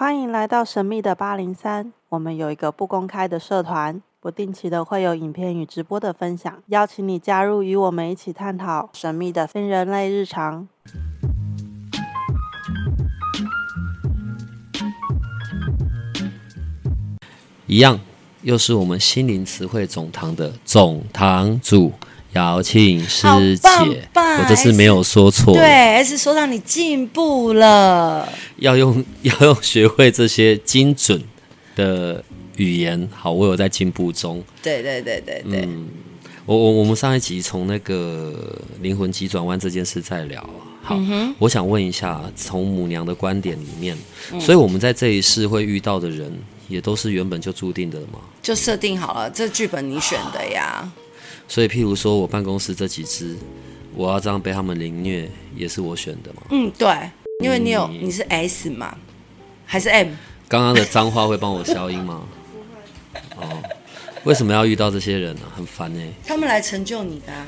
欢迎来到神秘的八零三。我们有一个不公开的社团，不定期的会有影片与直播的分享，邀请你加入，与我们一起探讨神秘的非人类日常。一样，又是我们心灵词汇总堂的总堂主。瑶庆师姐，我这次没有说错，对，还是说让你进步了。要用 要用学会这些精准的语言，好，我有在进步中。对对对对对，嗯，我我我们上一集从那个灵魂急转弯这件事再聊，好，嗯、我想问一下，从母娘的观点里面，嗯、所以我们在这一世会遇到的人，也都是原本就注定的吗？就设定好了，这剧本你选的呀。所以，譬如说我办公室这几只，我要这样被他们凌虐，也是我选的嘛？嗯，对，因为你有你是 S 嘛，还是 M？刚刚的脏话会帮我消音吗？哦，为什么要遇到这些人呢、啊？很烦呢、欸。他们来成就你的、啊，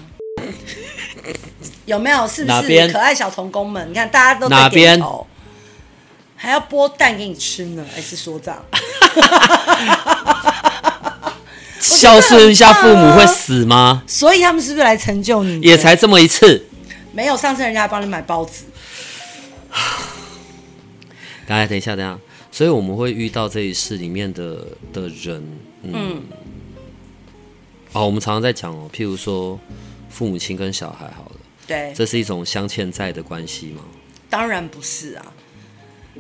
有没有？是不是？可爱小童工们，你看大家都在点头，还要剥蛋给你吃呢？S 说这样。消失一下，父母会死吗？所以他们是不是来成就你？也才这么一次，没有上次人家帮你买包子。大家等一下，等一下，所以我们会遇到这一世里面的的人，嗯，嗯哦，我们常常在讲哦，譬如说父母亲跟小孩，好了，对，这是一种镶嵌在的关系吗？当然不是啊，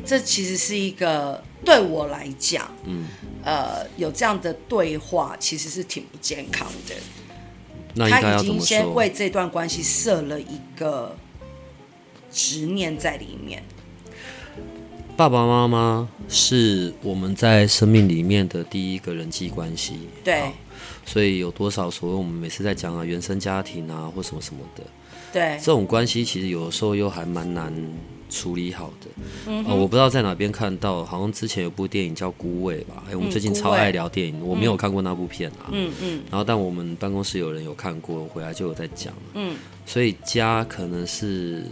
这其实是一个。对我来讲，嗯，呃，有这样的对话其实是挺不健康的。那应该要怎么说？他已经先为这段关系设了一个执念在里面。爸爸妈妈是我们在生命里面的第一个人际关系，对，所以有多少所谓我们每次在讲啊原生家庭啊或什么什么的，对，这种关系其实有的时候又还蛮难。处理好的，嗯、呃，我不知道在哪边看到，好像之前有部电影叫《孤味》吧？哎、欸，我们最近超爱聊电影，嗯、我没有看过那部片啊。嗯嗯。然后，但我们办公室有人有看过，回来就有在讲。嗯。所以家可能是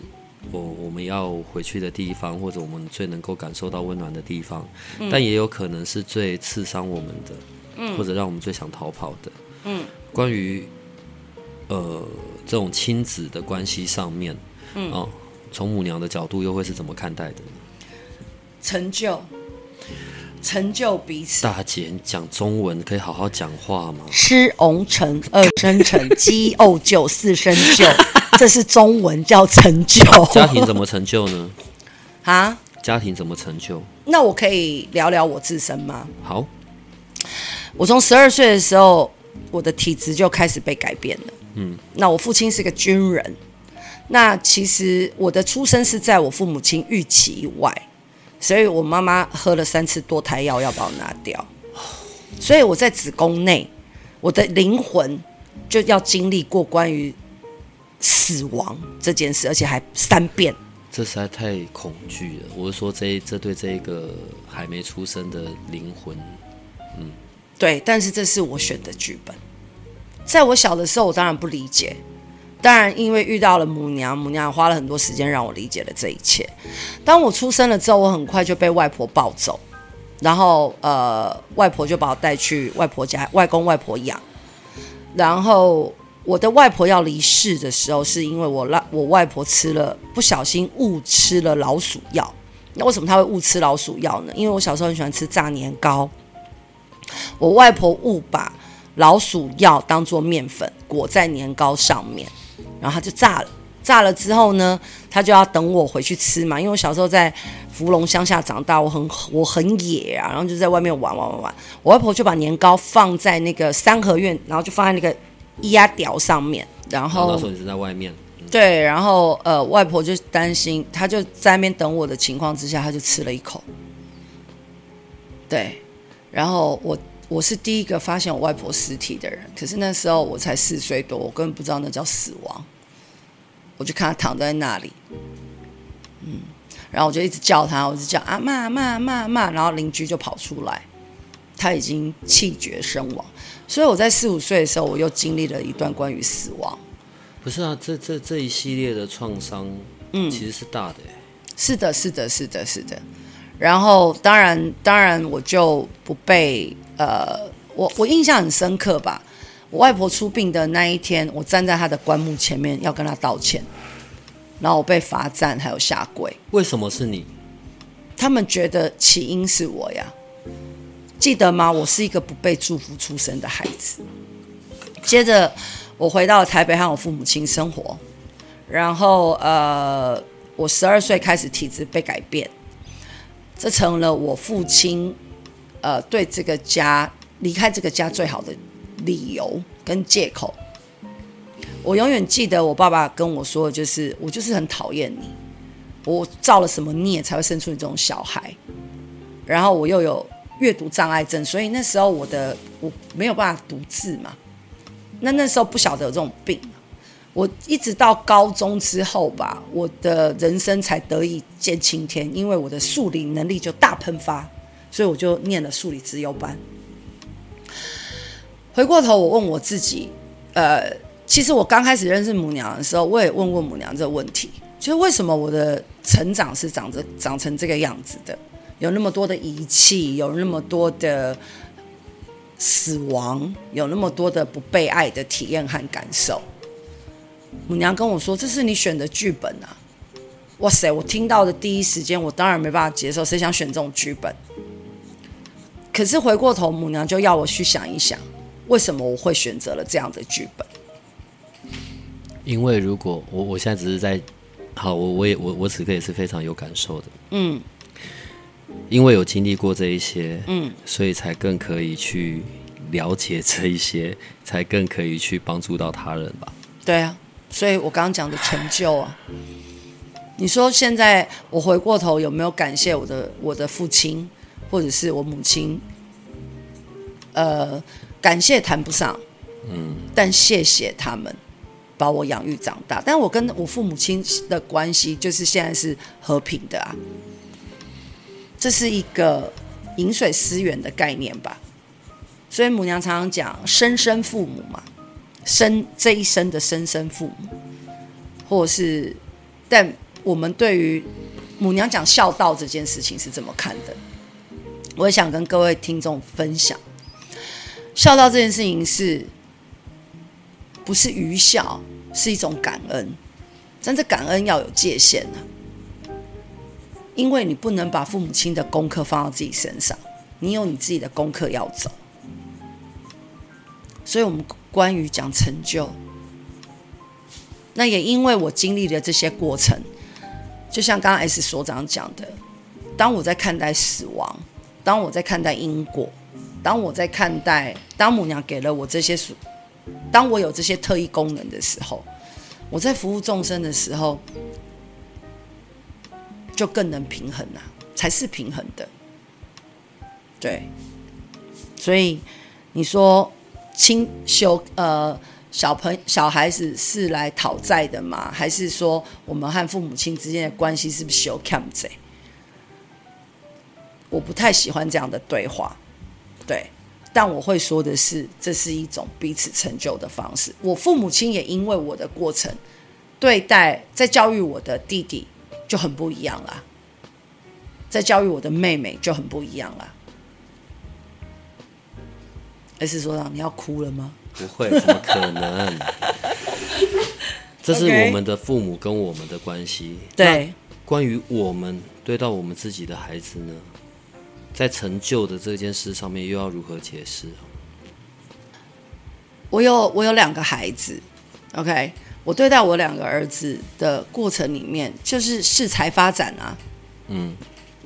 我我们要回去的地方，或者我们最能够感受到温暖的地方，嗯、但也有可能是最刺伤我们的，嗯，或者让我们最想逃跑的。嗯。关于呃这种亲子的关系上面，嗯。哦从母娘的角度，又会是怎么看待的呢？成就，成就彼此。大姐，你讲中文可以好好讲话吗？吃翁成，二生成，鸡怄就，四生就，这是中文叫成就。家庭怎么成就呢？啊？家庭怎么成就？那我可以聊聊我自身吗？好，我从十二岁的时候，我的体质就开始被改变了。嗯，那我父亲是个军人。那其实我的出生是在我父母亲预期以外，所以我妈妈喝了三次堕胎药要把我拿掉，所以我在子宫内，我的灵魂就要经历过关于死亡这件事，而且还三遍。这实在太恐惧了。我是说这，这这对这一个还没出生的灵魂，嗯，对，但是这是我选的剧本。在我小的时候，我当然不理解。当然，因为遇到了母娘，母娘花了很多时间让我理解了这一切。当我出生了之后，我很快就被外婆抱走，然后呃，外婆就把我带去外婆家，外公外婆养。然后我的外婆要离世的时候，是因为我让我外婆吃了不小心误吃了老鼠药。那为什么她会误吃老鼠药呢？因为我小时候很喜欢吃炸年糕，我外婆误把老鼠药当做面粉裹在年糕上面。然后他就炸了，炸了之后呢，他就要等我回去吃嘛。因为我小时候在福隆乡下长大，我很我很野啊，然后就在外面玩玩玩玩。我外婆就把年糕放在那个三合院，然后就放在那个压屌上面。然后那时候你是在外面。对，然后呃，外婆就担心，她就在那边等我的情况之下，她就吃了一口。对，然后我。我是第一个发现我外婆尸体的人，可是那时候我才四岁多，我根本不知道那叫死亡。我就看她躺在那里，嗯，然后我就一直叫她，我就叫阿嬷、阿嬷、阿嬷、阿嬷，然后邻居就跑出来，她已经气绝身亡。所以我在四五岁的时候，我又经历了一段关于死亡。不是啊，这这这一系列的创伤，嗯，其实是大的。是的，是的，是的，是的。然后当然当然我就不被呃，我我印象很深刻吧。我外婆出殡的那一天，我站在她的棺木前面要跟她道歉，然后我被罚站还有下跪。为什么是你？他们觉得起因是我呀。记得吗？我是一个不被祝福出生的孩子。接着，我回到台北和我父母亲生活。然后，呃，我十二岁开始体质被改变，这成了我父亲，呃，对这个家离开这个家最好的理由跟借口。我永远记得我爸爸跟我说就是：“我就是很讨厌你，我造了什么孽才会生出你这种小孩？”然后我又有。阅读障碍症，所以那时候我的我没有办法读字嘛。那那时候不晓得有这种病，我一直到高中之后吧，我的人生才得以见青天，因为我的数理能力就大喷发，所以我就念了数理资优班。回过头，我问我自己，呃，其实我刚开始认识母娘的时候，我也问过母娘这个问题，就是为什么我的成长是长着长成这个样子的？有那么多的遗弃，有那么多的死亡，有那么多的不被爱的体验和感受。母娘跟我说：“这是你选的剧本啊！”哇塞！我听到的第一时间，我当然没办法接受，谁想选这种剧本？可是回过头，母娘就要我去想一想，为什么我会选择了这样的剧本？因为如果我我现在只是在，好，我我也我我此刻也是非常有感受的，嗯。因为有经历过这一些，嗯，所以才更可以去了解这一些，才更可以去帮助到他人吧。对啊，所以我刚刚讲的成就啊，你说现在我回过头有没有感谢我的我的父亲或者是我母亲？呃，感谢谈不上，嗯，但谢谢他们把我养育长大。但我跟我父母亲的关系就是现在是和平的啊。这是一个饮水思源的概念吧，所以母娘常常讲生身父母嘛，生这一生的生身父母，或是，但我们对于母娘讲孝道这件事情是怎么看的？我也想跟各位听众分享，孝道这件事情是不是愚孝，是一种感恩，但这感恩要有界限啊。因为你不能把父母亲的功课放到自己身上，你有你自己的功课要走。所以，我们关于讲成就，那也因为我经历了这些过程，就像刚刚 S 所长讲的，当我在看待死亡，当我在看待因果，当我在看待当母娘给了我这些，当我有这些特异功能的时候，我在服务众生的时候。就更能平衡了，才是平衡的。对，所以你说亲修呃小朋小孩子是来讨债的吗？还是说我们和父母亲之间的关系是不是修 cam？我不太喜欢这样的对话。对，但我会说的是，这是一种彼此成就的方式。我父母亲也因为我的过程对待，在教育我的弟弟。就很不一样啦，在教育我的妹妹就很不一样了。S 所长，你要哭了吗？不会，怎么可能？这是 我们的父母跟我们的关系。对，关于我们对到我们自己的孩子呢，在成就的这件事上面，又要如何解释？我有我有两个孩子，OK。我对待我两个儿子的过程里面，就是适才发展啊，嗯，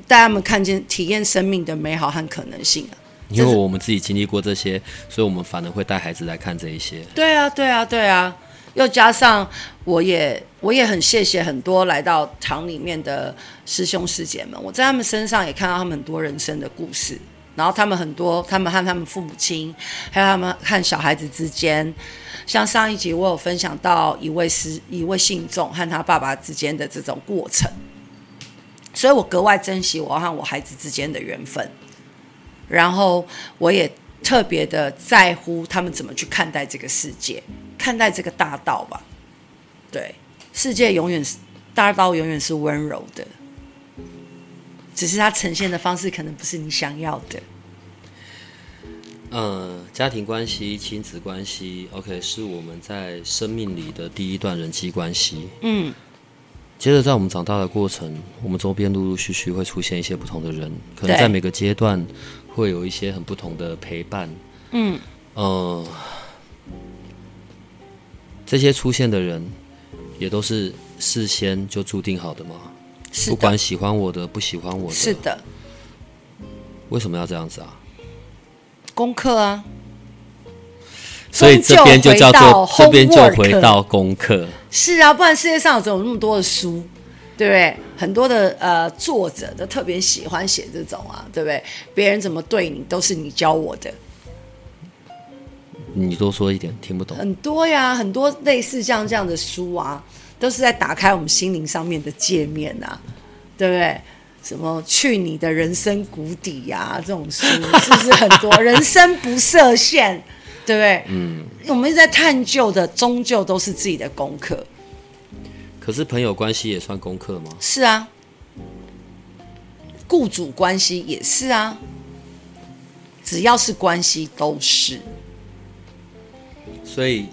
带他们看见、体验生命的美好和可能性啊。因为我们自己经历过这些，所以我们反而会带孩子来看这一些。对啊，对啊，对啊。又加上我也我也很谢谢很多来到堂里面的师兄师姐们，我在他们身上也看到他们很多人生的故事。然后他们很多，他们和他们父母亲，还有他们和小孩子之间。像上一集我有分享到一位师一位信众和他爸爸之间的这种过程，所以我格外珍惜我和我孩子之间的缘分，然后我也特别的在乎他们怎么去看待这个世界，看待这个大道吧。对，世界永远是大道，永远是温柔的。只是它呈现的方式可能不是你想要的。呃，家庭关系、亲子关系，OK，是我们在生命里的第一段人际关系。嗯，接着在我们长大的过程，我们周边陆陆续续会出现一些不同的人，可能在每个阶段会有一些很不同的陪伴。嗯，呃，这些出现的人也都是事先就注定好的吗？是的。不管喜欢我的，不喜欢我的，是的。为什么要这样子啊？功课啊，所以这边就叫做这边就回到功课。是啊，不然世界上怎么有那么多的书，对不对？很多的呃作者都特别喜欢写这种啊，对不对？别人怎么对你，都是你教我的。你多说一点，听不懂。很多呀，很多类似像这样的书啊，都是在打开我们心灵上面的界面啊，对不对？什么去你的人生谷底呀、啊？这种书是不是很多？人生不设限，对不对？嗯，我们在探究的，终究都是自己的功课。可是朋友关系也算功课吗？是啊，雇主关系也是啊，只要是关系都是。所以，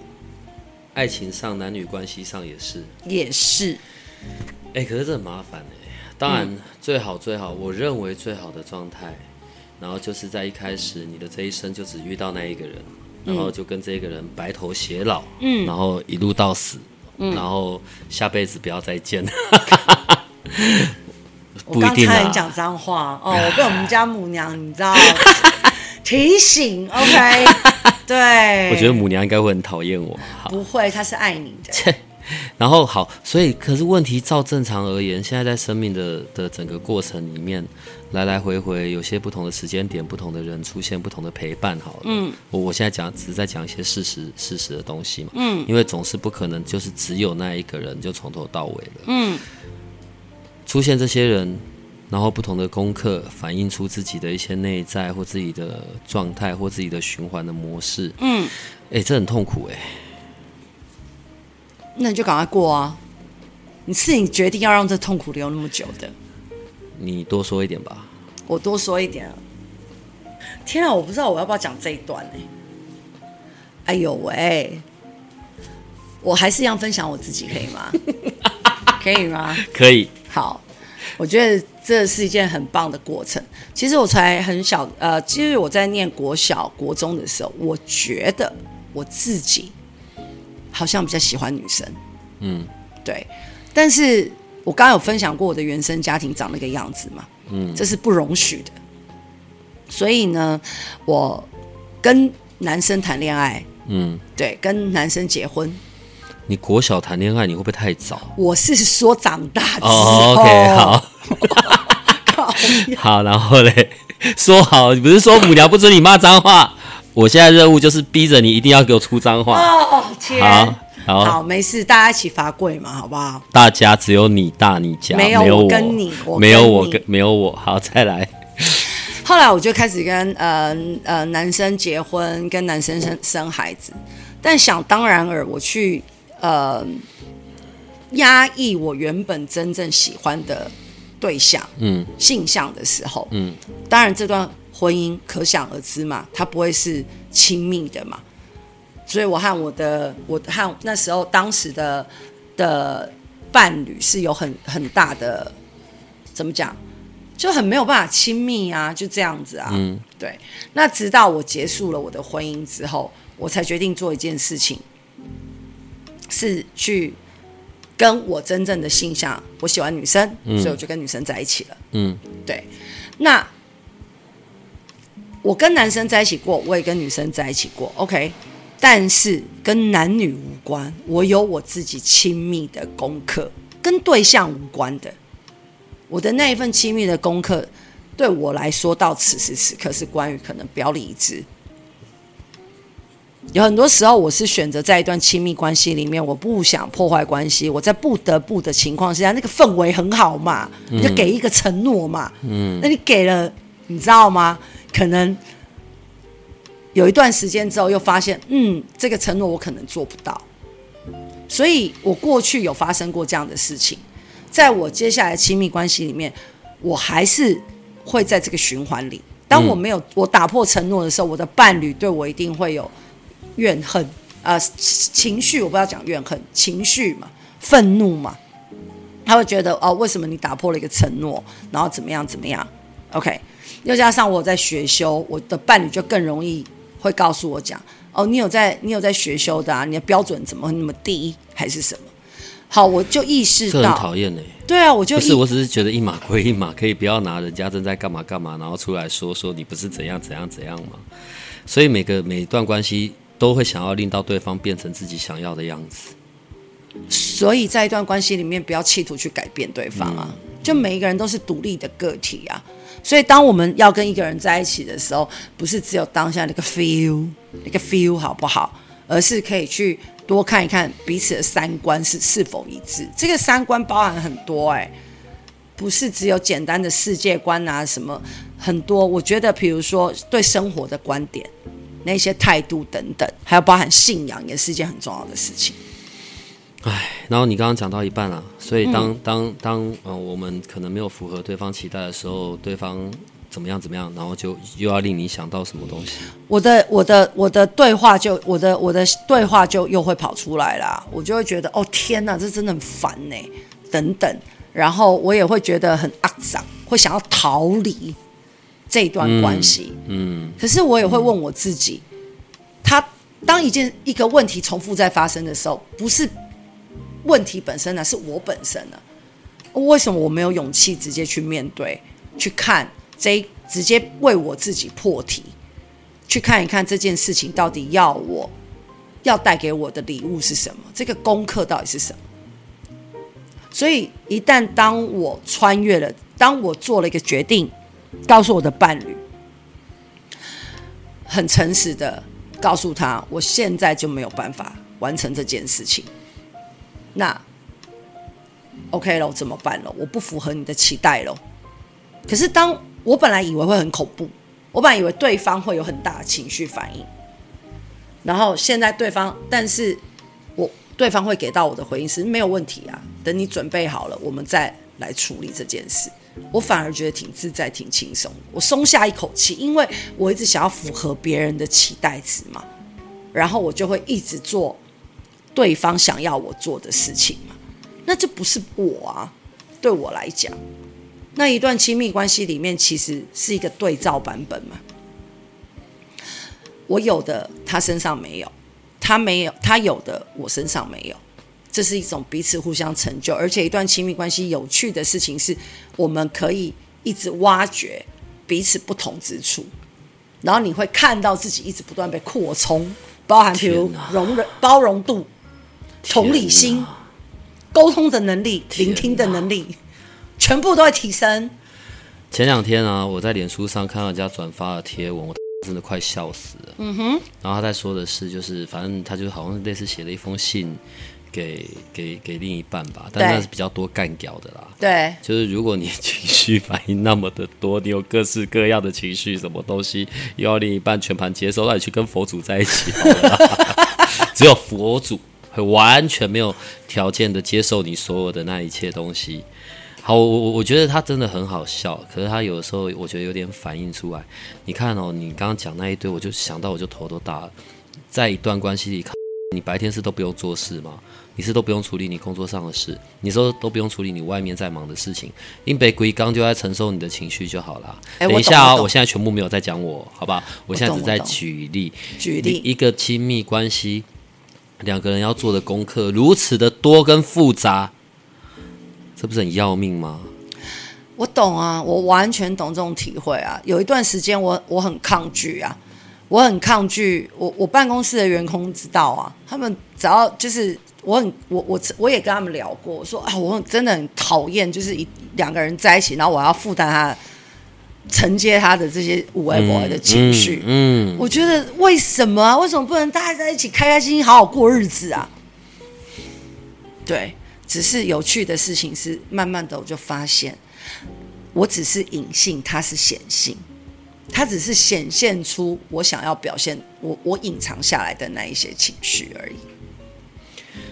爱情上、男女关系上也是，也是。哎、欸，可是这很麻烦哎。当然，最好最好，我认为最好的状态，然后就是在一开始，你的这一生就只遇到那一个人，然后就跟这个人白头偕老，嗯，然后一路到死，嗯，然后下辈子不要再见。不一定啊。我刚才讲脏话哦，我被我们家母娘你知道 提醒，OK？对，我觉得母娘应该会很讨厌我。不会，她是爱你的。然后好，所以可是问题照正常而言，现在在生命的的整个过程里面，来来回回有些不同的时间点，不同的人出现，不同的陪伴。好了，嗯，我我现在讲只是在讲一些事实事实的东西嘛，嗯，因为总是不可能就是只有那一个人就从头到尾了，嗯，出现这些人，然后不同的功课反映出自己的一些内在或自己的状态或自己的循环的模式，嗯，哎，这很痛苦哎。那你就赶快过啊！你是你决定要让这痛苦留那么久的。你多说一点吧。我多说一点。天啊，我不知道我要不要讲这一段呢？哎呦喂！我还是一样分享我自己，可以吗？可以吗？可以。好，我觉得这是一件很棒的过程。其实我才很小，呃，其实我在念国小、国中的时候，我觉得我自己。好像比较喜欢女生，嗯，对，但是我刚刚有分享过我的原生家庭长那个样子嘛，嗯，这是不容许的，所以呢，我跟男生谈恋爱，嗯，对，跟男生结婚。你国小谈恋爱，你会不会太早？我是说长大之后。Oh, OK，好，好，然后嘞，说好，你不是说母娘不准你骂脏话？我现在任务就是逼着你一定要给我出脏话。哦天，好，好，好，没事，大家一起罚跪嘛，好不好？大家只有你大你家，没有我跟你，没有我跟没有我。好，再来。后来我就开始跟呃呃男生结婚，跟男生生生孩子，但想当然尔，我去呃压抑我原本真正喜欢的对象，嗯，性向的时候，嗯，当然这段。婚姻可想而知嘛，他不会是亲密的嘛，所以我和我的我和那时候当时的的伴侣是有很很大的怎么讲，就很没有办法亲密啊，就这样子啊，嗯，对。那直到我结束了我的婚姻之后，我才决定做一件事情，是去跟我真正的性向，我喜欢女生，嗯，所以我就跟女生在一起了，嗯，对，那。我跟男生在一起过，我也跟女生在一起过，OK，但是跟男女无关，我有我自己亲密的功课，跟对象无关的。我的那一份亲密的功课，对我来说到此时此刻是关于可能表里一致。有很多时候，我是选择在一段亲密关系里面，我不想破坏关系，我在不得不的情况之下，那个氛围很好嘛，你就给一个承诺嘛，嗯，那你给了，你知道吗？可能有一段时间之后，又发现，嗯，这个承诺我可能做不到，所以我过去有发生过这样的事情，在我接下来亲密关系里面，我还是会在这个循环里。当我没有我打破承诺的时候，我的伴侣对我一定会有怨恨。啊、呃，情绪我不要讲怨恨，情绪嘛，愤怒嘛，他会觉得哦，为什么你打破了一个承诺，然后怎么样怎么样？OK，又加上我在学修，我的伴侣就更容易会告诉我讲哦，你有在你有在学修的啊，你的标准怎么那么低，还是什么？好，我就意识到很讨厌呢。对啊，我就不是，我只是觉得一码归一码，可以不要拿人家正在干嘛干嘛，然后出来说说你不是怎样怎样怎样嘛？所以每个每一段关系都会想要令到对方变成自己想要的样子。所以在一段关系里面，不要企图去改变对方啊。嗯、就每一个人都是独立的个体啊。所以当我们要跟一个人在一起的时候，不是只有当下那个 feel，那个 feel 好不好？而是可以去。多看一看彼此的三观是是否一致，这个三观包含很多哎、不是只有简单的世界观啊什么，很多。我觉得，比如说对生活的观点、那些态度等等，还有包含信仰，也是一件很重要的事情。哎，然后你刚刚讲到一半了，所以当、嗯、当当呃，我们可能没有符合对方期待的时候，对方。怎么样？怎么样？然后就又要令你想到什么东西？我的我的我的对话就我的我的对话就又会跑出来啦。我就会觉得哦天哪，这真的很烦呢，等等。然后我也会觉得很肮脏，会想要逃离这段关系。嗯。嗯，可是我也会问我自己，嗯、他当一件一个问题重复在发生的时候，不是问题本身呢，是我本身呢？为什么我没有勇气直接去面对，去看？这直接为我自己破题，去看一看这件事情到底要我要带给我的礼物是什么？这个功课到底是什么？所以一旦当我穿越了，当我做了一个决定，告诉我的伴侣，很诚实的告诉他，我现在就没有办法完成这件事情。那 OK 了，怎么办了？我不符合你的期待了。可是当我本来以为会很恐怖，我本来以为对方会有很大的情绪反应，然后现在对方，但是我对方会给到我的回应是没有问题啊，等你准备好了，我们再来处理这件事。我反而觉得挺自在、挺轻松，我松下一口气，因为我一直想要符合别人的期待值嘛，然后我就会一直做对方想要我做的事情嘛，那这不是我啊，对我来讲。那一段亲密关系里面，其实是一个对照版本嘛。我有的，他身上没有；他没有，他有的，我身上没有。这是一种彼此互相成就，而且一段亲密关系有趣的事情是，我们可以一直挖掘彼此不同之处，然后你会看到自己一直不断被扩充，包含比如容忍、包容度、同理心、沟通的能力、聆听的能力。全部都会提升。前两天啊，我在脸书上看到人家转发的贴文，我真的快笑死了。嗯哼。然后他在说的是，就是反正他就好像类似写了一封信给给给另一半吧，但那是比较多干掉的啦。对。就是如果你情绪反应那么的多，你有各式各样的情绪，什么东西又要另一半全盘接收，那你去跟佛祖在一起好了。只有佛祖会完全没有条件的接受你所有的那一切东西。好，我我我觉得他真的很好笑，可是他有的时候我觉得有点反映出来。你看哦，你刚刚讲那一堆，我就想到我就头都大了。在一段关系里，你白天是都不用做事吗？你是都不用处理你工作上的事，你说都不用处理你外面在忙的事情，因为鬼刚就在承受你的情绪就好了。欸、等一下啊、哦，我，我现在全部没有在讲我，好吧？我现在只在举例，举例一个亲密关系，两个人要做的功课如此的多跟复杂。这不是很要命吗？我懂啊，我完全懂这种体会啊。有一段时间我，我很抗拒啊，我很抗拒。我我办公室的员工知道啊，他们只要就是我很我我我也跟他们聊过，说啊，我很真的很讨厌，就是一两个人在一起，然后我要负担他承接他的这些无微不微的情绪。嗯，嗯，我觉得为什么啊？为什么不能大家在一起开开心心好好过日子啊？对。只是有趣的事情是，慢慢的我就发现，我只是隐性，它是显性，它只是显现出我想要表现我我隐藏下来的那一些情绪而已。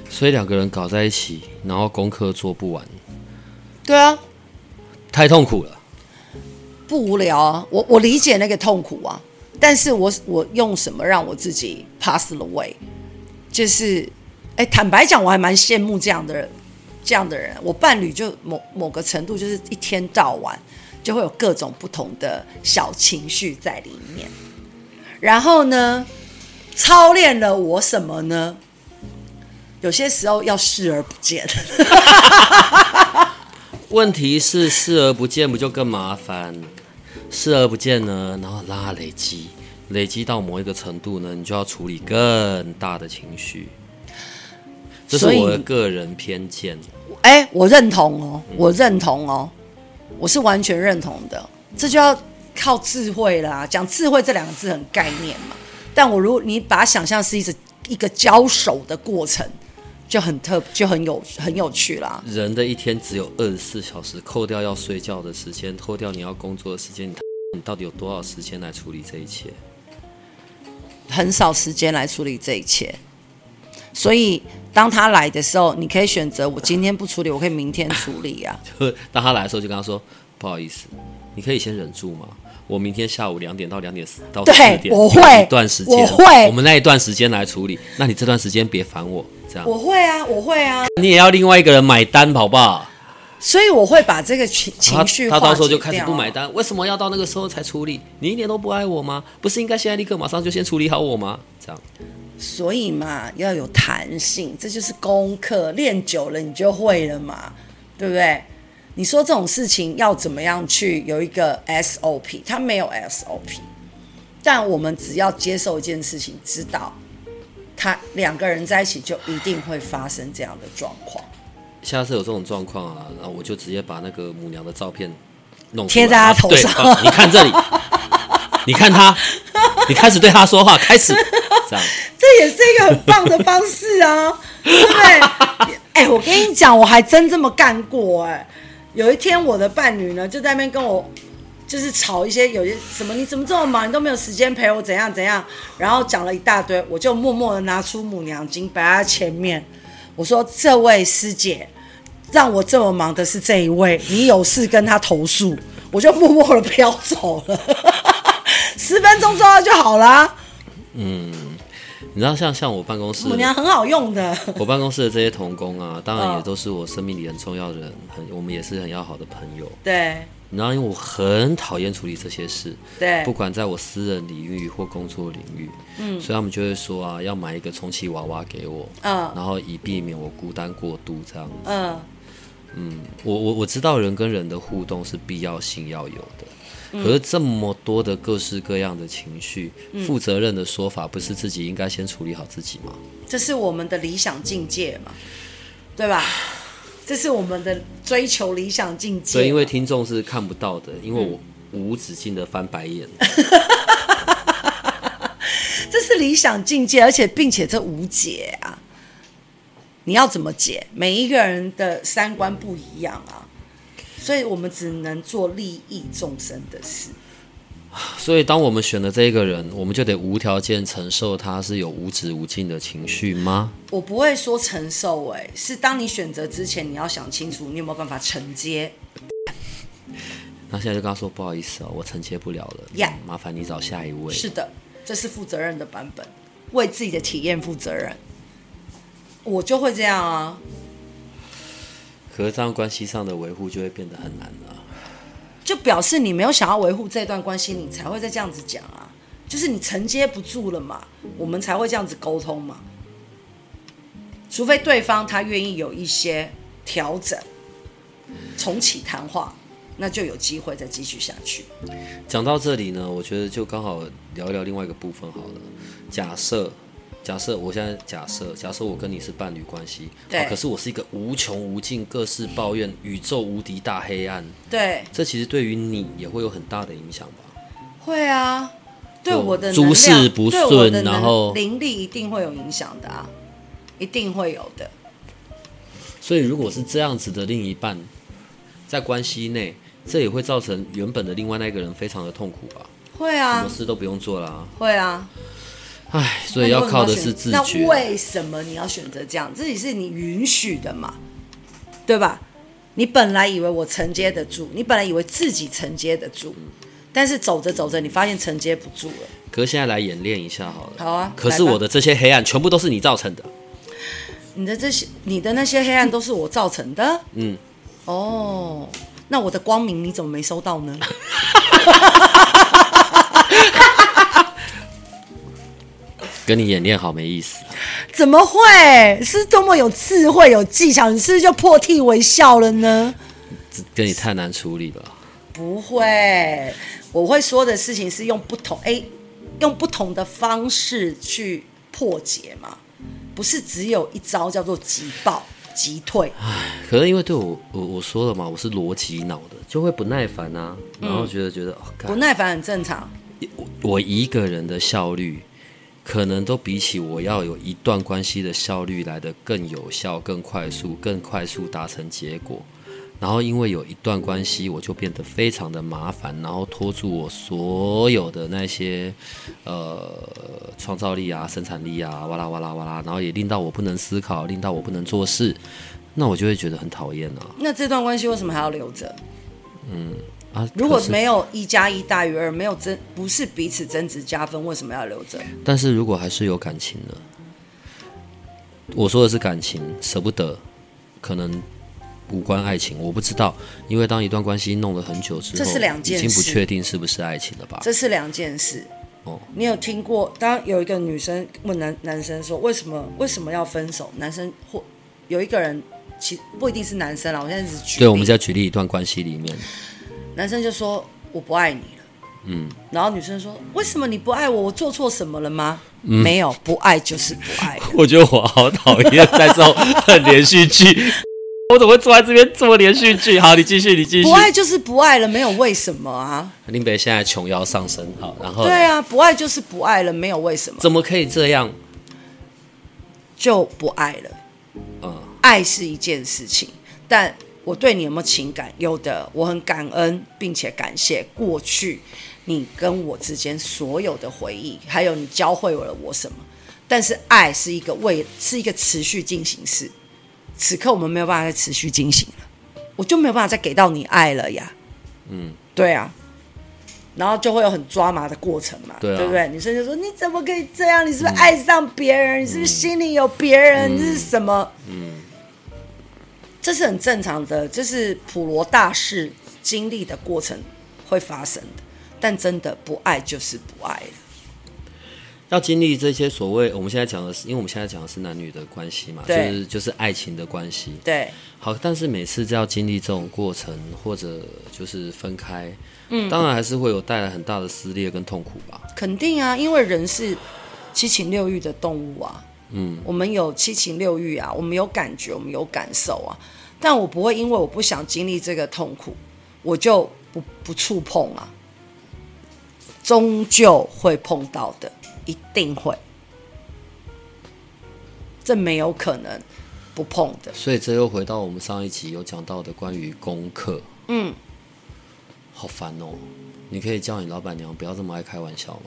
所以两个人搞在一起，然后功课做不完，对啊，太痛苦了。不无聊啊，我我理解那个痛苦啊，但是我我用什么让我自己 pass the way？就是，哎，坦白讲，我还蛮羡慕这样的人，这样的人。我伴侣就某某个程度，就是一天到晚就会有各种不同的小情绪在里面。然后呢，操练了我什么呢？有些时候要视而不见。问题是视而不见，不就更麻烦？视而不见呢，然后拉累积，累积到某一个程度呢，你就要处理更大的情绪。这是我的个人偏见。哎，我认同哦，我认同哦，我是完全认同的。这就要靠智慧啦。讲智慧这两个字很概念嘛，但我如果你把它想象是一个一个交手的过程。就很特，就很有很有趣啦。人的一天只有二十四小时，扣掉要睡觉的时间，扣掉你要工作的时间，你你到底有多少时间来处理这一切？很少时间来处理这一切。所以当他来的时候，你可以选择我今天不处理，我可以明天处理啊。就当他来的时候，就跟他说不好意思，你可以先忍住吗？我明天下午两点到两点到四点，我会一段时间，我会，我们那一段时间来处理。那你这段时间别烦我。我会啊，我会啊。你也要另外一个人买单，好不好？所以我会把这个情情绪他，他到时候就开始不买单。为什么要到那个时候才处理？你一点都不爱我吗？不是应该现在立刻马上就先处理好我吗？这样。所以嘛，要有弹性，这就是功课。练久了你就会了嘛，对不对？你说这种事情要怎么样去有一个 SOP？他没有 SOP，但我们只要接受一件事情，知道。他两个人在一起就一定会发生这样的状况。下次有这种状况啊，然后我就直接把那个母娘的照片弄贴在他头上。你看这里，你看他，你开始对他说话，开始这样。这也是一个很棒的方式啊，对不对？哎、欸，我跟你讲，我还真这么干过哎、欸。有一天，我的伴侣呢就在那边跟我。就是吵一些，有些什么，你怎么这么忙，你都没有时间陪我，怎样怎样，然后讲了一大堆，我就默默的拿出母娘经摆在前面，我说：“这位师姐，让我这么忙的是这一位，你有事跟他投诉。”我就默默的飘走了，十分钟之后就好了。嗯，你知道像像我办公室母娘很好用的，我办公室的这些同工啊，当然也都是我生命里很重要的人，很我们也是很要好的朋友。对。然后因为我很讨厌处理这些事，对，不管在我私人领域或工作领域，嗯，所以他们就会说啊，要买一个充气娃娃给我，嗯，然后以避免我孤单过度这样子，嗯，嗯，我我我知道人跟人的互动是必要性要有的，嗯，可是这么多的各式各样的情绪，嗯，负责任的说法不是自己应该先处理好自己吗？这是我们的理想境界嘛，对吧？这是我们的追求理想境界。对，因为听众是看不到的，因为我无止境的翻白眼。这是理想境界，而且并且这无解啊！你要怎么解？每一个人的三观不一样啊，所以我们只能做利益众生的事。所以，当我们选了这一个人，我们就得无条件承受他是有无止无尽的情绪吗？我不会说承受，哎，是当你选择之前，你要想清楚，你有没有办法承接。那现在就跟他说不好意思哦，我承接不了了，呀、yeah.，麻烦你找下一位。是的，这是负责任的版本，为自己的体验负责任。我就会这样啊。可是这样关系上的维护就会变得很难了。就表示你没有想要维护这段关系，你才会再这样子讲啊。就是你承接不住了嘛，我们才会这样子沟通嘛。除非对方他愿意有一些调整，重启谈话，那就有机会再继续下去。讲到这里呢，我觉得就刚好聊一聊另外一个部分好了。假设。假设我现在假设，假设我跟你是伴侣关系，对，可是我是一个无穷无尽、各式抱怨、宇宙无敌大黑暗，对，这其实对于你也会有很大的影响吧？会啊，对我的诸事不顺，然后灵力一定会有影响的啊，一定会有的。所以如果是这样子的另一半，在关系内，这也会造成原本的另外那个人非常的痛苦吧？会啊，什么事都不用做了啊，会啊。唉，所以要靠的是自觉。那为什么你要选择这样？自己是你允许的嘛，对吧？你本来以为我承接得住，你本来以为自己承接得住，但是走着走着，你发现承接不住了。可是现在来演练一下好了。好啊。可是我的这些黑暗全部都是你造成的。你的这些，你的那些黑暗都是我造成的。嗯。哦，那我的光明你怎么没收到呢？跟你演练好没意思。怎么会？是多么有智慧、有技巧，你是不是就破涕为笑了呢？跟你太难处理了。不会，我会说的事情是用不同哎，用不同的方式去破解嘛，不是只有一招叫做急爆急退。唉，可能因为对我我我说了嘛，我是逻辑脑的，就会不耐烦啊，然后觉得、嗯、觉得、哦、不耐烦很正常。我我一个人的效率。可能都比起我要有一段关系的效率来得更有效、更快速、更快速达成结果。然后因为有一段关系，我就变得非常的麻烦，然后拖住我所有的那些呃创造力啊、生产力啊，哇啦哇啦哇啦，然后也令到我不能思考，令到我不能做事，那我就会觉得很讨厌啊。那这段关系为什么还要留着？嗯。啊，如果没有一加一大于二，没有增，不是彼此增值加分，为什么要留着？但是如果还是有感情的，我说的是感情，舍不得，可能无关爱情，我不知道，因为当一段关系弄了很久之后，这是两件事，已经不确定是不是爱情了吧？这是两件事。哦，你有听过？当有一个女生问男男生说，为什么为什么要分手？男生或有一个人，其不一定是男生啦，我现在只举，对，我们在举例一段关系里面。男生就说：“我不爱你了。”嗯，然后女生说：“为什么你不爱我？我做错什么了吗？”嗯，没有，不爱就是不爱。我觉得我好讨厌在这种很连续剧，我怎么会坐在这边做连续剧？好，你继续，你继续。不爱就是不爱了，没有为什么啊。林北现在琼瑶上身，好，然后对啊，不爱就是不爱了，没有为什么。怎么可以这样？就不爱了。嗯，爱是一件事情，但。我对你有没有情感？有的，我很感恩，并且感谢过去你跟我之间所有的回忆，还有你教会了我什么。但是爱是一个未，是一个持续进行式。此刻我们没有办法再持续进行了，我就没有办法再给到你爱了呀。嗯，对啊，然后就会有很抓麻的过程嘛，对，啊、对不对？女生就说：“你怎么可以这样？你是不是爱上别人？嗯、你是不是心里有别人？这、嗯、是什么？”嗯。这是很正常的，这是普罗大士经历的过程会发生的，但真的不爱就是不爱了。要经历这些所谓我们现在讲的是，因为我们现在讲的是男女的关系嘛，就是就是爱情的关系。对。好，但是每次要经历这种过程，或者就是分开，嗯，当然还是会有带来很大的撕裂跟痛苦吧。肯定啊，因为人是七情六欲的动物啊。嗯，我们有七情六欲啊，我们有感觉，我们有感受啊。但我不会因为我不想经历这个痛苦，我就不不触碰啊。终究会碰到的，一定会，这没有可能不碰的。所以这又回到我们上一集有讲到的关于功课。嗯，好烦哦。你可以叫你老板娘不要这么爱开玩笑吗？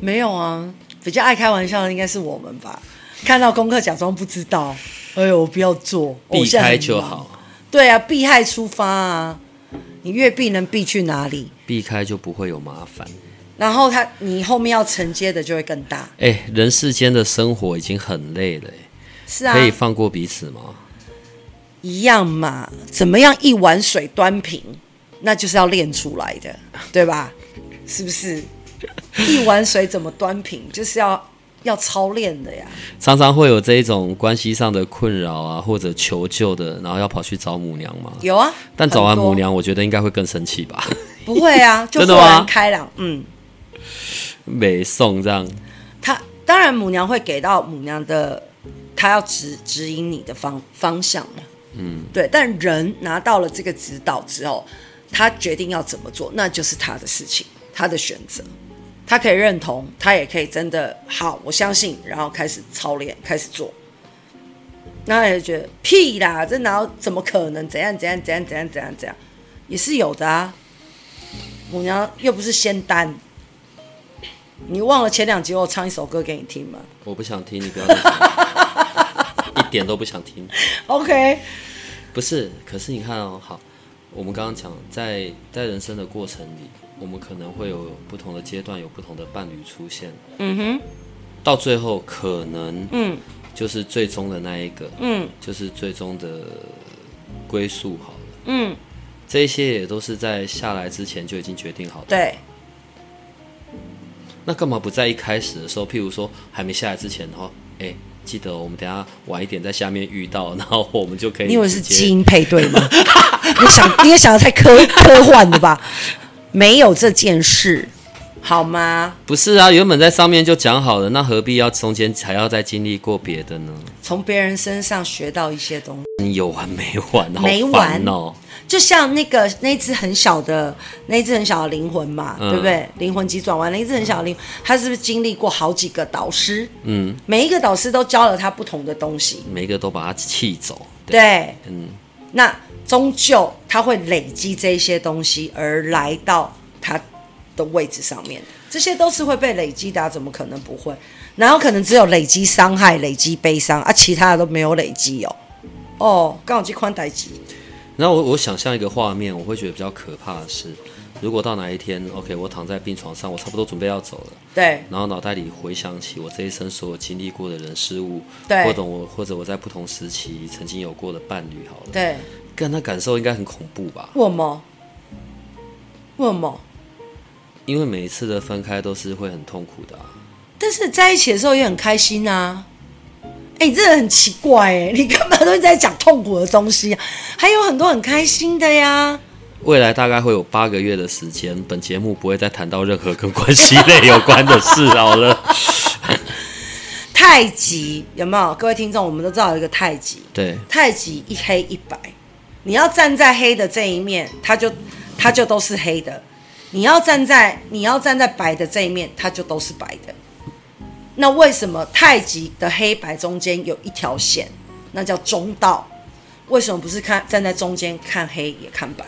没有啊，比较爱开玩笑的应该是我们吧。看到功课假装不知道，哎呦，我不要做，避开就好。对啊，避害出发啊，你越避能避去哪里？避开就不会有麻烦。然后他，你后面要承接的就会更大。哎，人世间的生活已经很累了，是啊，可以放过彼此吗？一样嘛，怎么样一碗水端平，那就是要练出来的，对吧？是不是？一碗水怎么端平，就是要。要操练的呀，常常会有这一种关系上的困扰啊，或者求救的，然后要跑去找母娘嘛。有啊，但找完母娘，我觉得应该会更生气吧？不会啊，就豁然开朗。嗯，没送这样。他当然母娘会给到母娘的，他要指指引你的方方向嘛。嗯，对。但人拿到了这个指导之后，他决定要怎么做，那就是他的事情，他的选择。他可以认同，他也可以真的好，我相信，然后开始操练，开始做。那他也觉得屁啦，这哪有怎么可能？怎样怎样怎样怎样怎样怎样，也是有的啊。母娘又不是仙丹，你忘了前两集我唱一首歌给你听吗？我不想听，你不要再听，一点都不想听。OK，不是，可是你看哦，好，我们刚刚讲，在在人生的过程里，我们可能会有不同的阶段，有不同的伴侣出现。嗯哼，到最后可能，嗯，就是最终的那一个，嗯，就是最终的归宿好了。嗯，这些也都是在下来之前就已经决定好的。对。那干嘛不在一开始的时候，譬如说还没下来之前，然后，哎、欸。记得我们等下晚一点在下面遇到，然后我们就可以。你以为是基因配对吗？你想，你也想的太科科幻了吧？没有这件事，好吗？不是啊，原本在上面就讲好了，那何必要中间还要再经历过别的呢？从别人身上学到一些东西，你有完没完？没完哦。就像那个那只很小的那只很小的灵魂嘛，嗯、对不对？灵魂急转弯，那只很小的灵魂，他是不是经历过好几个导师？嗯，每一个导师都教了他不同的东西，每一个都把他气走。对，对嗯，那终究他会累积这些东西，而来到他的位置上面，这些都是会被累积的、啊，怎么可能不会？然后可能只有累积伤害、累积悲伤啊，其他的都没有累积哦。哦，刚好去宽带机。然后我我想象一个画面，我会觉得比较可怕的是，如果到哪一天，OK，我躺在病床上，我差不多准备要走了，对，然后脑袋里回想起我这一生所有经历过的人事物，对，或者我或者我在不同时期曾经有过的伴侣，好了，对，跟他感受应该很恐怖吧？为什么？为什么？因为每一次的分开都是会很痛苦的啊，但是在一起的时候也很开心啊。哎、欸，你这个很奇怪哎，你干嘛都在讲痛苦的东西啊？还有很多很开心的呀。未来大概会有八个月的时间，本节目不会再谈到任何跟关系类有关的事好了。太极有没有？各位听众，我们都知道有一个太极。对，太极一黑一白，你要站在黑的这一面，它就它就都是黑的；你要站在你要站在白的这一面，它就都是白的。那为什么太极的黑白中间有一条线？那叫中道。为什么不是看站在中间看黑也看白？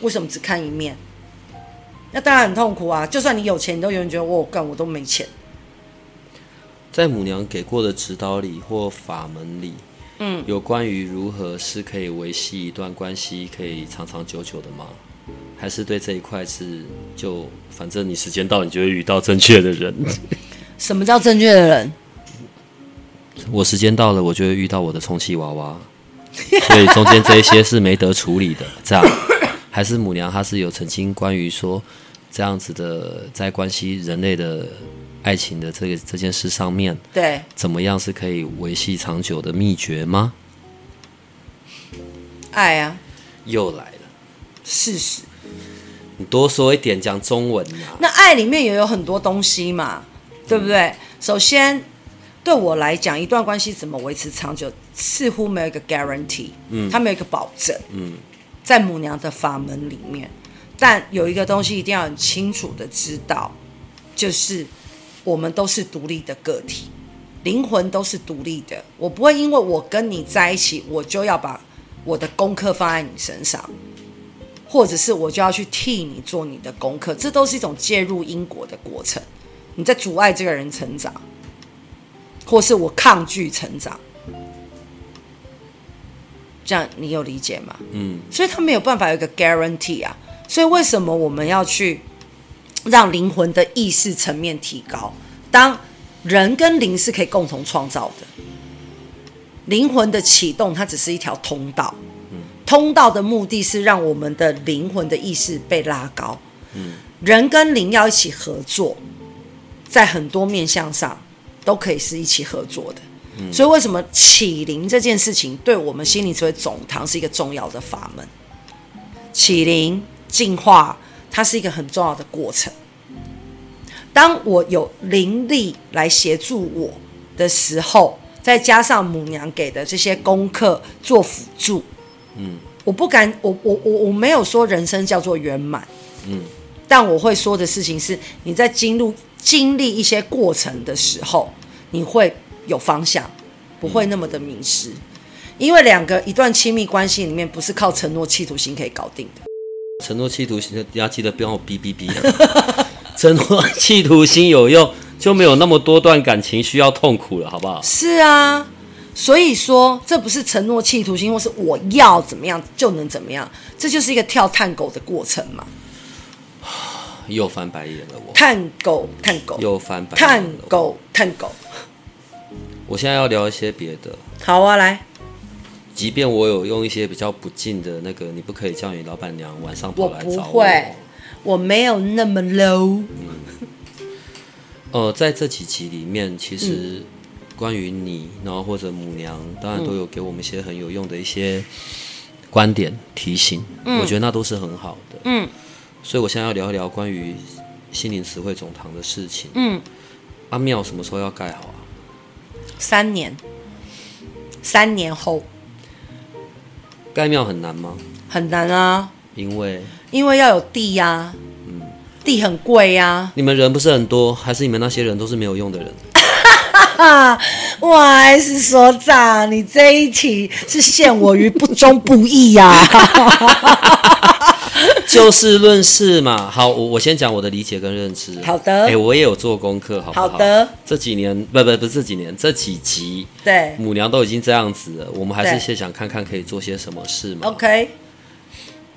为什么只看一面？那当然很痛苦啊！就算你有钱，你都永远觉得我干我都没钱。在母娘给过的指导里或法门里，嗯，有关于如何是可以维系一段关系，可以长长久久的吗？还是对这一块是就反正你时间到，你就会遇到正确的人？什么叫正确的人？我时间到了，我就会遇到我的充气娃娃，所以中间这一些是没得处理的。这样，还是母娘她是有曾经关于说这样子的，在关系人类的爱情的这个这件事上面，对，怎么样是可以维系长久的秘诀吗？爱啊，又来了，事实。你多说一点，讲中文啊。那爱里面也有很多东西嘛。对不对？首先，对我来讲，一段关系怎么维持长久，似乎没有一个 guarantee，嗯，它没有一个保证，嗯，在母娘的法门里面，但有一个东西一定要很清楚的知道，就是我们都是独立的个体，灵魂都是独立的。我不会因为我跟你在一起，我就要把我的功课放在你身上，或者是我就要去替你做你的功课，这都是一种介入因果的过程。你在阻碍这个人成长，或是我抗拒成长，这样你有理解吗？嗯，所以他没有办法有一个 guarantee 啊。所以为什么我们要去让灵魂的意识层面提高？当人跟灵是可以共同创造的，灵魂的启动它只是一条通道，通道的目的是让我们的灵魂的意识被拉高。人跟灵要一起合作。在很多面向上，都可以是一起合作的。所以，为什么启灵这件事情对我们心灵智慧总堂是一个重要的法门？启灵进化，它是一个很重要的过程。当我有灵力来协助我的时候，再加上母娘给的这些功课做辅助，嗯，我不敢，我我我我没有说人生叫做圆满，嗯，但我会说的事情是，你在进入。经历一些过程的时候，你会有方向，不会那么的迷失。因为两个一段亲密关系里面，不是靠承诺、企图心可以搞定的。承诺、企图心，大家记得不要我哔哔哔。承诺、企图心有用，就没有那么多段感情需要痛苦了，好不好？是啊，所以说，这不是承诺企图心，或是我要怎么样就能怎么样，这就是一个跳探狗的过程嘛。又翻白眼了我，探狗探狗又翻白眼探狗探狗。我现在要聊一些别的。好啊，来。即便我有用一些比较不敬的那个，你不可以叫你老板娘晚上跑来找我。我不会，我没有那么 low。嗯。呃，在这几集里面，其实。嗯关于你，然后或者母娘，当然都有给我们一些很有用的一些观点提醒，嗯、我觉得那都是很好的。嗯，所以我现在要聊一聊关于心灵词汇总堂的事情。嗯，阿庙什么时候要盖好啊？三年，三年后。盖庙很难吗？很难啊，因为因为要有地呀、啊，嗯，地很贵呀、啊。你们人不是很多，还是你们那些人都是没有用的人？啊，哇是所长，你这一题是陷我于不忠不义呀、啊！就事论事嘛。好，我我先讲我的理解跟认知。好的。哎、欸，我也有做功课，好不好？好的。这几年，不不不是这几年，这几集，对，母娘都已经这样子了，我们还是先想看看可以做些什么事嘛。OK。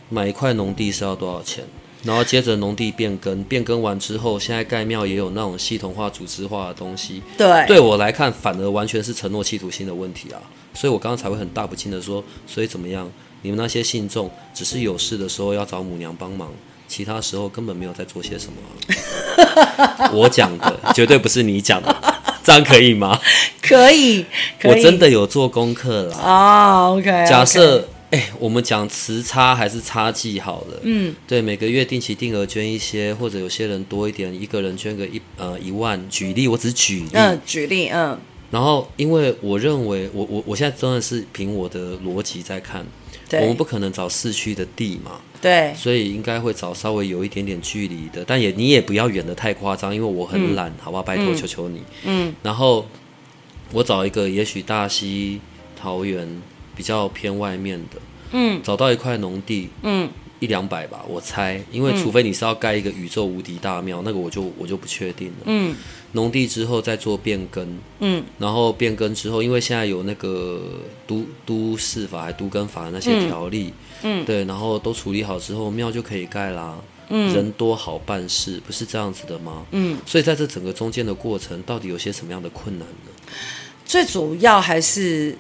买一块农地是要多少钱？然后接着农地变更，变更完之后，现在盖庙也有那种系统化、组织化的东西。对，对我来看，反而完全是承诺企图心的问题啊！所以我刚刚才会很大不敬的说，所以怎么样？你们那些信众只是有事的时候要找母娘帮忙，其他时候根本没有在做些什么啊。我讲的绝对不是你讲的，这样可以吗？可以，可以。我真的有做功课了啊。Oh, OK，假设。哎、欸，我们讲慈差还是差记好了。嗯，对，每个月定期定额捐一些，或者有些人多一点，一个人捐个一呃一万。举例，我只举例。嗯，举例，嗯。然后，因为我认为，我我我现在真的是凭我的逻辑在看，对我们不可能找市区的地嘛。对。所以应该会找稍微有一点点距离的，但也你也不要远得太夸张，因为我很懒，嗯、好吧，拜托求求你。嗯。然后我找一个，也许大溪、桃园。比较偏外面的，嗯，找到一块农地，嗯，一两百吧，我猜，因为除非你是要盖一个宇宙无敌大庙，那个我就我就不确定了，嗯，农地之后再做变更，嗯，然后变更之后，因为现在有那个都都市法还都更法的那些条例，嗯，对，然后都处理好之后，庙就可以盖啦，嗯，人多好办事，不是这样子的吗？嗯，所以在这整个中间的过程，到底有些什么样的困难呢？最主要还是。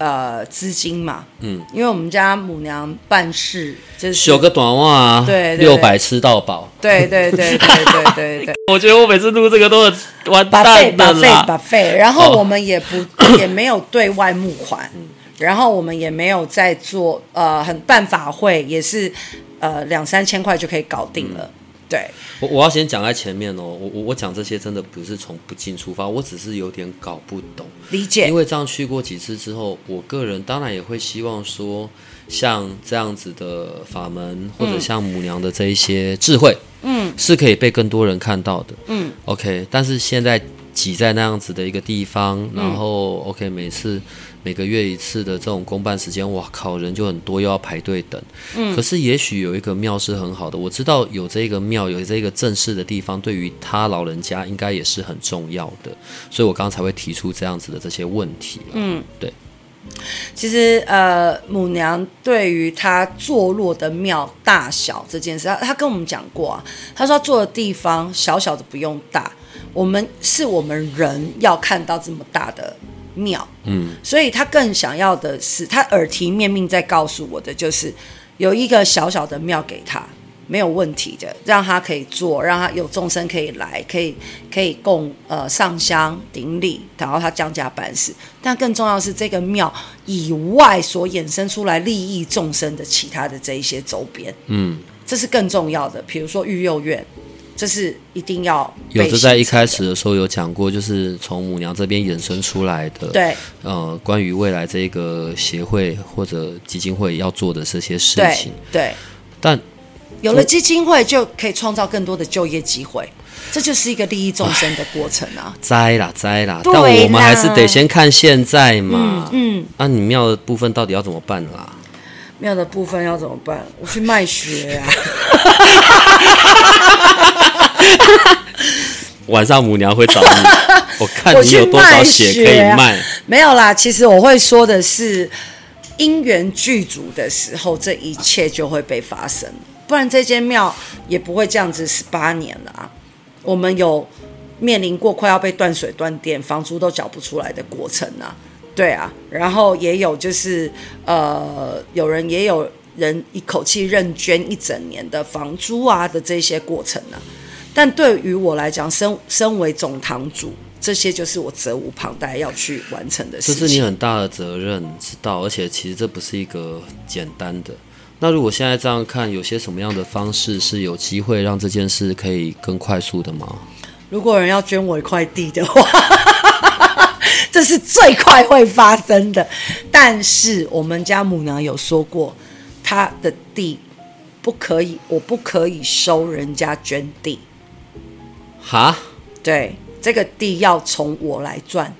呃，资金嘛，嗯，因为我们家母娘办事就是有个短袜啊，对，六百吃到饱，对对对对对对对。我觉得我每次录这个都很完蛋的把费把费，然后我们也不、哦、也没有对外募款，嗯、然后我们也没有在做呃很办法会，也是呃两三千块就可以搞定了。嗯对，我我要先讲在前面哦，我我我讲这些真的不是从不敬出发，我只是有点搞不懂理解，因为这样去过几次之后，我个人当然也会希望说，像这样子的法门，或者像母娘的这一些智慧，嗯，是可以被更多人看到的，嗯，OK，但是现在挤在那样子的一个地方，然后 OK 每次。每个月一次的这种公办时间，哇靠，人就很多，又要排队等。嗯，可是也许有一个庙是很好的，我知道有这个庙，有这个正式的地方，对于他老人家应该也是很重要的，所以我刚才会提出这样子的这些问题。嗯，对。其实呃，母娘对于她坐落的庙大小这件事，他他跟我们讲过啊，她说他坐的地方小小的不用大，我们是我们人要看到这么大的。庙，嗯，所以他更想要的是，他耳提面命在告诉我的，就是有一个小小的庙给他，没有问题的，让他可以做，让他有众生可以来，可以可以供呃上香顶礼，然后他降驾办事。但更重要的是，这个庙以外所衍生出来利益众生的其他的这一些周边，嗯，这是更重要的。比如说育幼院。这是一定要有的，在一开始的时候有讲过，就是从母娘这边衍生出来的。对，呃，关于未来这个协会或者基金会要做的这些事情。对，对但有了基金会，就可以创造更多的就业机会，这就是一个利益众生的过程啊！栽啦栽啦，啦但我们还是得先看现在嘛。嗯，那、嗯啊、你庙的部分到底要怎么办啦？庙的部分要怎么办？我去卖血啊！晚上母娘会找你，我看你有多少血可以卖。没有啦，其实我会说的是，因缘具足的时候，这一切就会被发生，不然这间庙也不会这样子十八年了啊。我们有面临过快要被断水断电、房租都缴不出来的过程啊，对啊，然后也有就是呃，有人也有人一口气认捐一整年的房租啊的这些过程啊。但对于我来讲，身身为总堂主，这些就是我责无旁贷要去完成的事情。这是你很大的责任，知道？而且其实这不是一个简单的。那如果现在这样看，有些什么样的方式是有机会让这件事可以更快速的吗？如果有人要捐我一块地的话，这是最快会发生的。但是我们家母娘有说过，她的地不可以，我不可以收人家捐地。哈，对，这个地要从我来赚。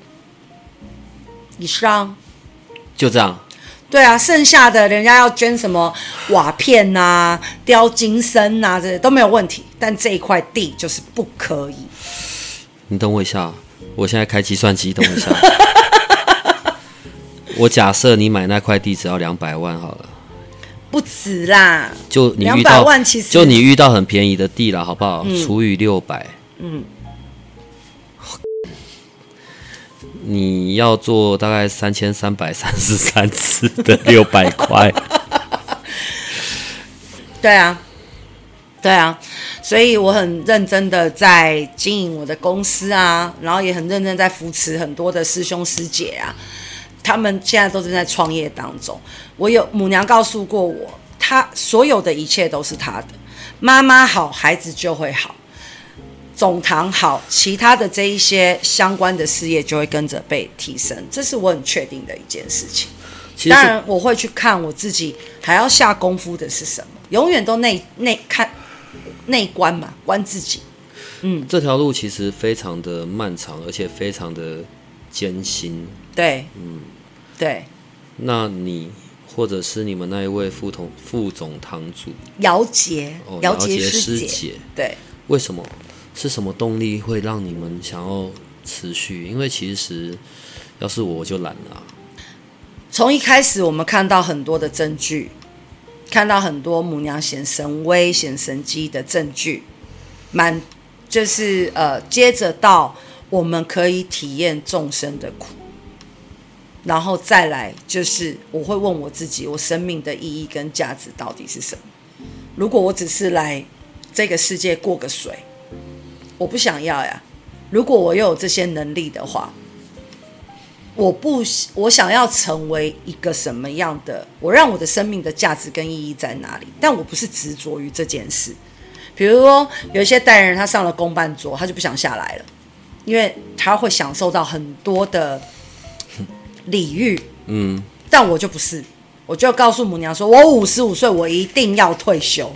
以上，就这样。对啊，剩下的人家要捐什么瓦片呐、啊、雕金身呐、啊，这些都没有问题。但这一块地就是不可以。你等我一下，我现在开计算机，等我一下。我假设你买那块地只要两百万好了。不止啦，就你遇到两百万，其实就你遇到很便宜的地了，好不好？嗯、除以六百。嗯，你要做大概三千三百三十三次的六百块。对啊，对啊，所以我很认真的在经营我的公司啊，然后也很认真在扶持很多的师兄师姐啊，他们现在都正在创业当中。我有母娘告诉过我，他所有的一切都是他的，妈妈好，孩子就会好。总堂好，其他的这一些相关的事业就会跟着被提升，这是我很确定的一件事情。当然，我会去看我自己还要下功夫的是什么，永远都内内看内观嘛，观自己。嗯，这条路其实非常的漫长，而且非常的艰辛。对，嗯，对。那你或者是你们那一位副总副总堂主姚杰，姚杰师姐，师姐对，为什么？是什么动力会让你们想要持续？因为其实要是我我就懒了。从一开始，我们看到很多的证据，看到很多母娘显神威、显神迹的证据，满就是呃，接着到我们可以体验众生的苦，然后再来就是我会问我自己：我生命的意义跟价值到底是什么？如果我只是来这个世界过个水。我不想要呀。如果我又有这些能力的话，我不，我想要成为一个什么样的？我让我的生命的价值跟意义在哪里？但我不是执着于这件事。比如说，有一些代人他上了公办桌，他就不想下来了，因为他会享受到很多的礼遇。嗯，但我就不是，我就告诉母娘说，我五十五岁，我一定要退休。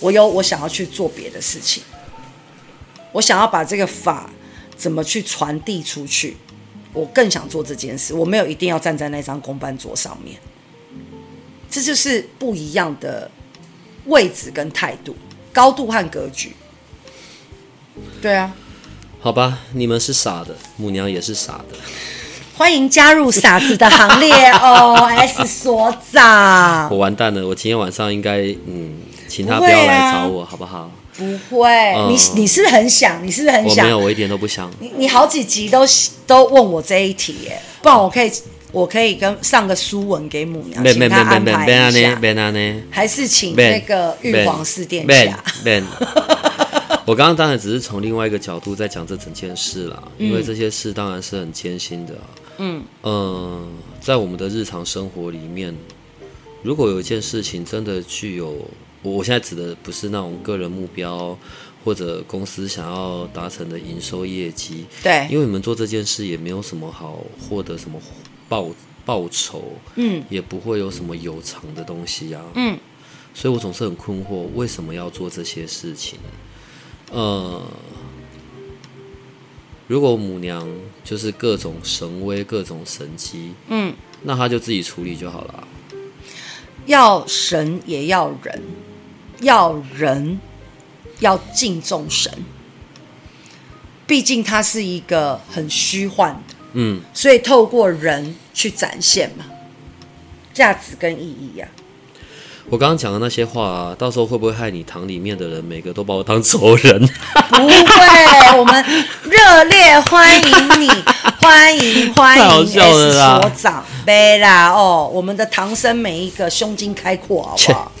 我有我想要去做别的事情。我想要把这个法怎么去传递出去，我更想做这件事。我没有一定要站在那张公办桌上面，这就是不一样的位置跟态度、高度和格局。对啊，好吧，你们是傻的，母娘也是傻的。欢迎加入傻子的行列 哦，S 所长。我完蛋了，我今天晚上应该嗯，请他不要来找我，好不好？不会，嗯、你你是很想？你是不是很想？我没有，我一点都不想。你你好几集都都问我这一题耶，不然我可以我可以跟上个书文给母娘，请他安排一下。还是请那个玉皇四殿下。我刚刚当然只是从另外一个角度在讲这整件事啦，因为这些事当然是很艰辛的。嗯嗯，在我们的日常生活里面，如果有一件事情真的具有。我现在指的不是那种个人目标或者公司想要达成的营收业绩，对，因为你们做这件事也没有什么好获得什么报报酬，嗯，也不会有什么有偿的东西啊，嗯，所以我总是很困惑，为什么要做这些事情？呃，如果母娘就是各种神威、各种神机，嗯，那她就自己处理就好了。要神也要人。要人要敬重神，毕竟它是一个很虚幻的，嗯，所以透过人去展现嘛，价值跟意义呀、啊。我刚刚讲的那些话、啊，到时候会不会害你堂里面的人每个都把我当仇人？不会，我们热烈欢迎你，欢迎欢迎 S 所长，贝拉哦，我们的唐僧每一个胸襟开阔，好不好？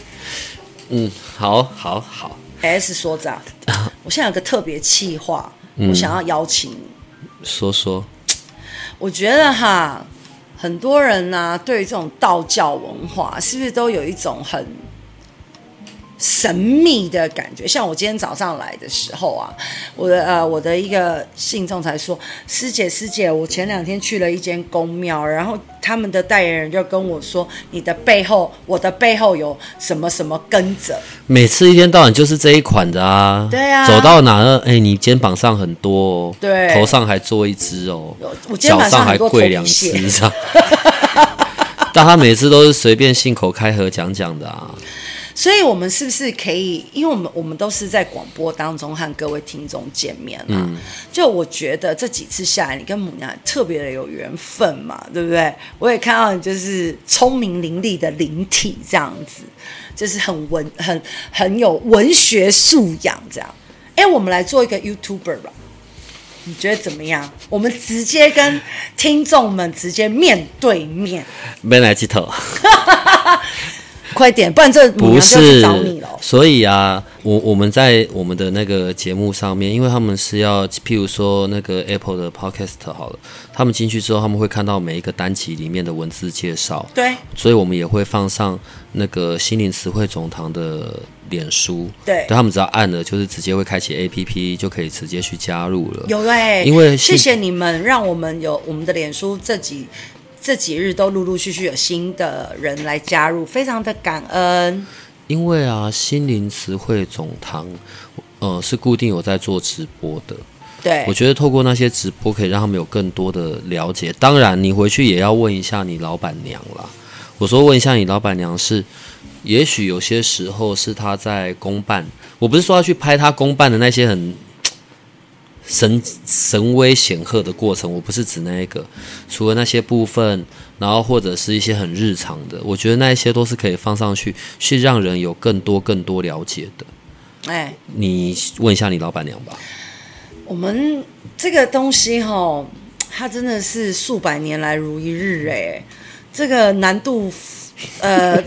嗯，好，好，好。S 所长，我现在有个特别企划，我想要邀请你、嗯、说说。我觉得哈。很多人呢、啊，对于这种道教文化，是不是都有一种很神秘的感觉？像我今天早上来的时候啊，我的呃，我的一个信众才说：“师姐，师姐，我前两天去了一间宫庙，然后。”他们的代言人就跟我说：“你的背后，我的背后有什么什么跟着？每次一天到晚就是这一款的啊！对啊，走到哪儿，哎，你肩膀上很多哦，对，头上还坐一只哦，我肩膀上脚上还跪两只上。但他每次都是随便信口开河讲讲的啊。”所以，我们是不是可以？因为我们我们都是在广播当中和各位听众见面啊。嗯、就我觉得这几次下来，你跟母娘特别的有缘分嘛，对不对？我也看到你就是聪明伶俐的灵体这样子，就是很文、很很有文学素养这样。哎，我们来做一个 YouTuber 吧，你觉得怎么样？我们直接跟听众们直接面对面，没来几头。快点，不然这母娘就去找你了。所以啊，我我们在我们的那个节目上面，因为他们是要，譬如说那个 Apple 的 Podcast 好了，他们进去之后，他们会看到每一个单集里面的文字介绍。对，所以我们也会放上那个心灵词汇总堂的脸书。对，他们只要按了，就是直接会开启 APP，就可以直接去加入了。有哎、欸，因为谢谢你们，让我们有我们的脸书这几。这几日都陆陆续续有新的人来加入，非常的感恩。因为啊，心灵词汇总堂，呃，是固定有在做直播的。对，我觉得透过那些直播，可以让他们有更多的了解。当然，你回去也要问一下你老板娘啦。我说问一下你老板娘是，也许有些时候是他在公办，我不是说要去拍他公办的那些很。神神威显赫的过程，我不是指那一个，除了那些部分，然后或者是一些很日常的，我觉得那一些都是可以放上去，去让人有更多更多了解的。哎，你问一下你老板娘吧。我们这个东西哈，它真的是数百年来如一日哎，这个难度呃，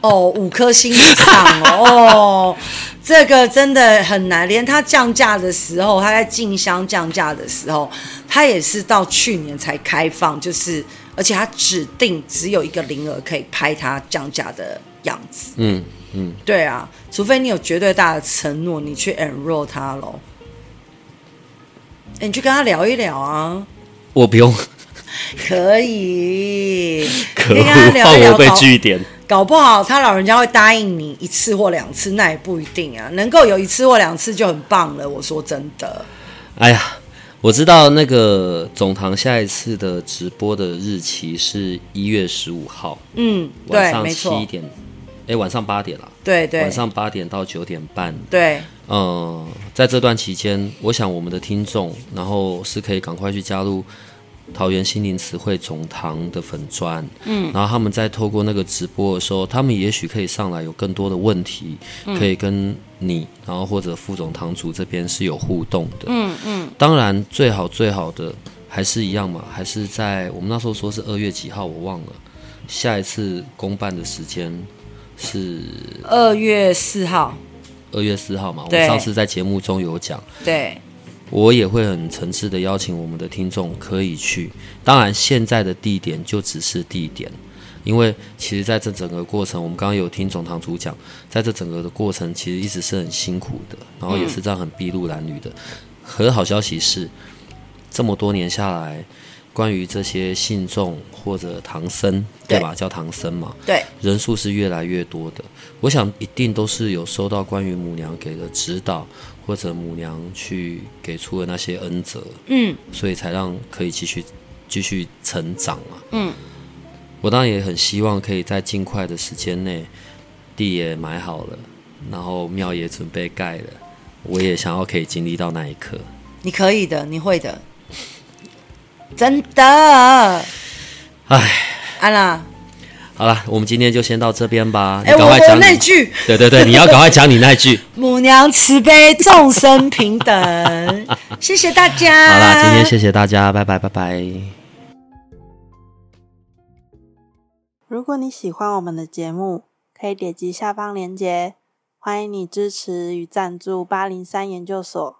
哦，五颗星以上哦。这个真的很难，连他降价的时候，他在进香降价的时候，他也是到去年才开放，就是而且他指定只有一个名额可以拍他降价的样子。嗯嗯，对啊，除非你有绝对大的承诺，你去 enroll 他喽。你去跟他聊一聊啊。我不用。可以。可恶，怕我被句点。搞不好他老人家会答应你一次或两次，那也不一定啊。能够有一次或两次就很棒了。我说真的。哎呀，我知道那个总堂下一次的直播的日期是一月十五号。嗯，晚上七点，哎，晚上八点了。对对，晚上八点到九点半。对，嗯，在这段期间，我想我们的听众，然后是可以赶快去加入。桃园心灵词汇总堂的粉砖，嗯，然后他们在透过那个直播的时候，他们也许可以上来有更多的问题，嗯、可以跟你，然后或者副总堂主这边是有互动的，嗯嗯。当然，最好最好的还是一样嘛，还是在我们那时候说是二月几号，我忘了，下一次公办的时间是二月四号，二月四号嘛，我们上次在节目中有讲，对。我也会很诚挚的邀请我们的听众可以去，当然现在的地点就只是地点，因为其实在这整个过程，我们刚刚有听总堂主讲，在这整个的过程其实一直是很辛苦的，然后也是这样很筚路蓝缕的。可好消息是，这么多年下来，关于这些信众或者唐僧，对吧？叫唐僧嘛，对，人数是越来越多的。我想一定都是有收到关于母娘给的指导。或者母娘去给出的那些恩泽，嗯，所以才让可以继续继续成长啊，嗯，我当然也很希望可以在尽快的时间内，地也买好了，然后庙也准备盖了，我也想要可以经历到那一刻。你可以的，你会的，真的。哎，安娜，好了，我们今天就先到这边吧。哎、欸，我我那句，对对对，你要赶快讲你那句。母娘慈悲，众生平等。谢谢大家。好了，今天谢谢大家，拜拜拜拜。如果你喜欢我们的节目，可以点击下方链接，欢迎你支持与赞助八零三研究所。